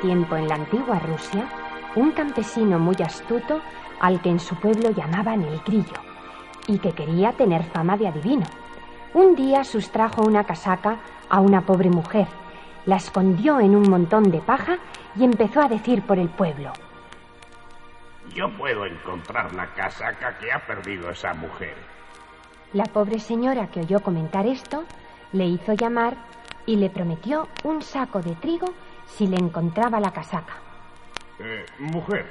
tiempo en la antigua Rusia un campesino muy astuto al que en su pueblo llamaban el grillo y que quería tener fama de adivino. Un día sustrajo una casaca a una pobre mujer, la escondió en un montón de paja y empezó a decir por el pueblo. Yo puedo encontrar la casaca que ha perdido esa mujer. La pobre señora que oyó comentar esto le hizo llamar y le prometió un saco de trigo si le encontraba la casaca. Eh, mujer,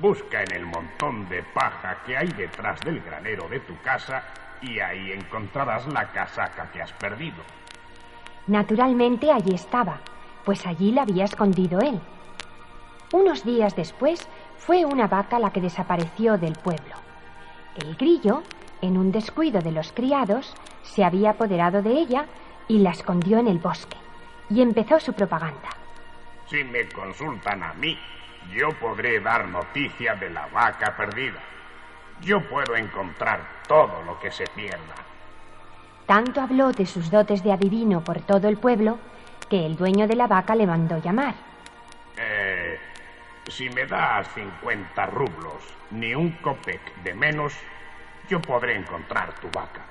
busca en el montón de paja que hay detrás del granero de tu casa y ahí encontrarás la casaca que has perdido. Naturalmente allí estaba, pues allí la había escondido él. Unos días después fue una vaca la que desapareció del pueblo. El grillo, en un descuido de los criados, se había apoderado de ella y la escondió en el bosque. Y empezó su propaganda. Si me consultan a mí, yo podré dar noticia de la vaca perdida. Yo puedo encontrar todo lo que se pierda. Tanto habló de sus dotes de adivino por todo el pueblo que el dueño de la vaca le mandó llamar. Eh, si me das 50 rublos, ni un copec de menos, yo podré encontrar tu vaca.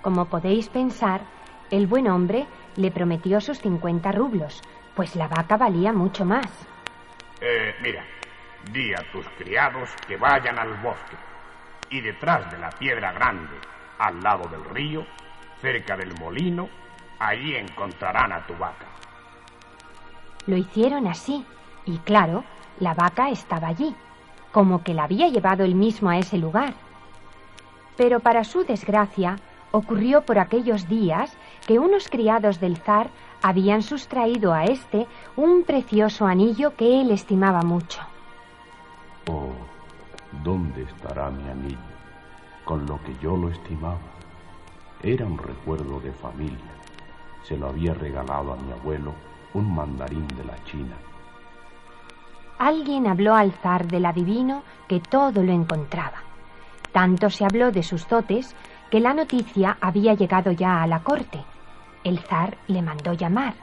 Como podéis pensar, el buen hombre le prometió sus 50 rublos, pues la vaca valía mucho más. Eh, mira, di a tus criados que vayan al bosque y detrás de la piedra grande, al lado del río, cerca del molino, allí encontrarán a tu vaca. Lo hicieron así, y claro, la vaca estaba allí, como que la había llevado él mismo a ese lugar. Pero para su desgracia, ocurrió por aquellos días que unos criados del zar habían sustraído a éste un precioso anillo que él estimaba mucho. Oh, ¿dónde estará mi anillo? Con lo que yo lo estimaba. Era un recuerdo de familia. Se lo había regalado a mi abuelo un mandarín de la China. Alguien habló al zar del adivino que todo lo encontraba. Tanto se habló de sus dotes que la noticia había llegado ya a la corte. El zar le mandó llamar.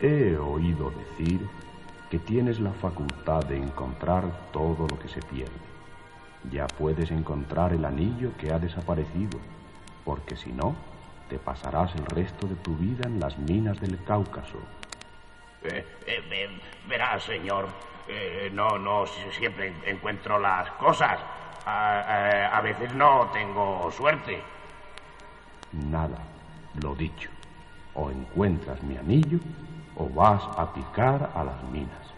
He oído decir que tienes la facultad de encontrar todo lo que se pierde. Ya puedes encontrar el anillo que ha desaparecido, porque si no, te pasarás el resto de tu vida en las minas del Cáucaso. Eh, eh, verás, señor, eh, no, no siempre encuentro las cosas. A, a veces no tengo suerte. Nada, lo dicho. O encuentras mi anillo o vas a picar a las minas.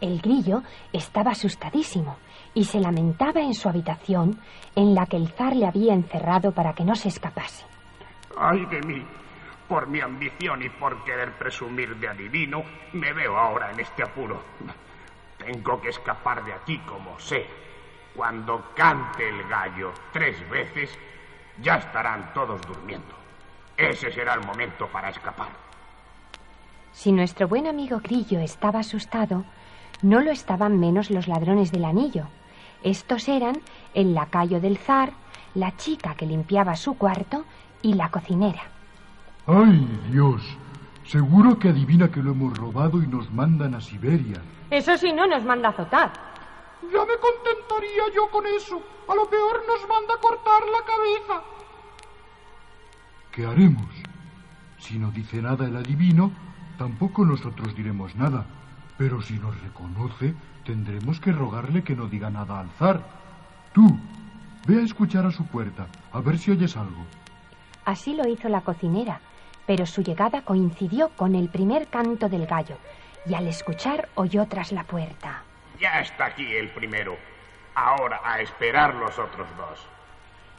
El grillo estaba asustadísimo y se lamentaba en su habitación en la que el zar le había encerrado para que no se escapase. ¡Ay de mí! Por mi ambición y por querer presumir de adivino, me veo ahora en este apuro. Tengo que escapar de aquí como sé. Cuando cante el gallo tres veces, ya estarán todos durmiendo. Ese será el momento para escapar. Si nuestro buen amigo Grillo estaba asustado, no lo estaban menos los ladrones del anillo. Estos eran el lacayo del zar, la chica que limpiaba su cuarto y la cocinera. ¡Ay, Dios! Seguro que adivina que lo hemos robado y nos mandan a Siberia. Eso sí no nos manda a azotar. Ya me contentaría yo con eso. A lo peor nos manda a cortar la cabeza. ¿Qué haremos? Si no dice nada el adivino, tampoco nosotros diremos nada. Pero si nos reconoce, tendremos que rogarle que no diga nada al zar. Tú, ve a escuchar a su puerta, a ver si oyes algo. Así lo hizo la cocinera, pero su llegada coincidió con el primer canto del gallo, y al escuchar oyó tras la puerta. Ya está aquí el primero. Ahora a esperar los otros dos.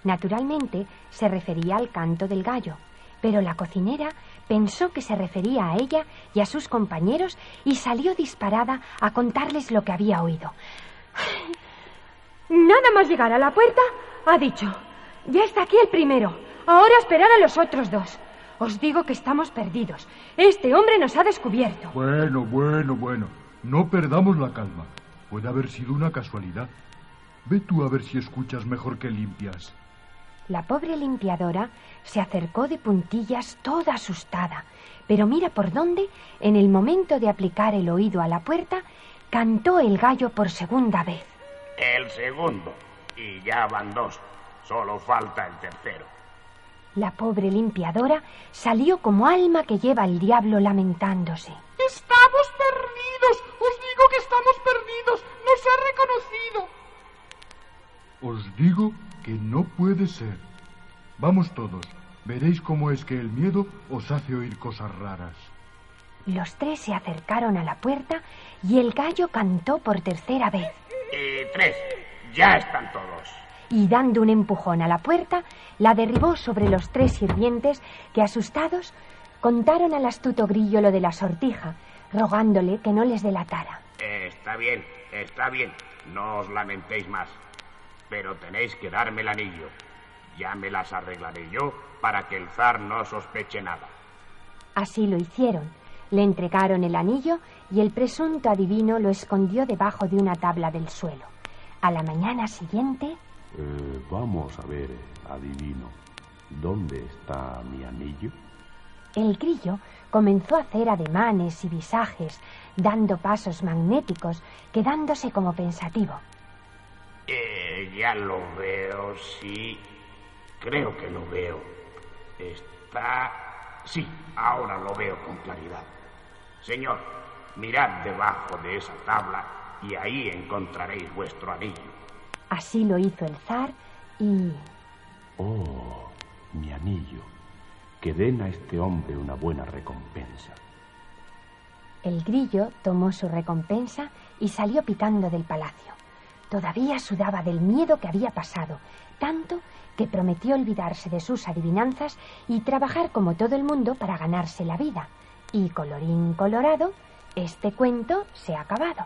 Naturalmente se refería al canto del gallo, pero la cocinera pensó que se refería a ella y a sus compañeros y salió disparada a contarles lo que había oído. Nada más llegar a la puerta, ha dicho, ya está aquí el primero, ahora esperar a los otros dos. Os digo que estamos perdidos. Este hombre nos ha descubierto. Bueno, bueno, bueno. No perdamos la calma. Puede haber sido una casualidad. Ve tú a ver si escuchas mejor que limpias. La pobre limpiadora se acercó de puntillas toda asustada, pero mira por dónde, en el momento de aplicar el oído a la puerta, cantó el gallo por segunda vez. El segundo. Y ya van dos. Solo falta el tercero. La pobre limpiadora salió como alma que lleva el diablo lamentándose. Estamos perdidos. Os digo que estamos perdidos. Nos ha reconocido. Os digo que no puede ser. Vamos todos. Veréis cómo es que el miedo os hace oír cosas raras. Los tres se acercaron a la puerta y el gallo cantó por tercera vez. Y tres. Ya están todos. Y dando un empujón a la puerta, la derribó sobre los tres sirvientes que, asustados, contaron al astuto grillo lo de la sortija, rogándole que no les delatara. Está bien, está bien. No os lamentéis más. Pero tenéis que darme el anillo. Ya me las arreglaré yo para que el zar no sospeche nada. Así lo hicieron. Le entregaron el anillo y el presunto adivino lo escondió debajo de una tabla del suelo. A la mañana siguiente... Eh, vamos a ver, adivino, ¿dónde está mi anillo? El grillo comenzó a hacer ademanes y visajes, dando pasos magnéticos, quedándose como pensativo. Eh, ya lo veo, sí. Creo que lo veo. Está... Sí, ahora lo veo con claridad. Señor, mirad debajo de esa tabla y ahí encontraréis vuestro anillo. Así lo hizo el zar y... Oh, mi anillo. Que den a este hombre una buena recompensa. El grillo tomó su recompensa y salió pitando del palacio. Todavía sudaba del miedo que había pasado, tanto que prometió olvidarse de sus adivinanzas y trabajar como todo el mundo para ganarse la vida. Y colorín colorado, este cuento se ha acabado.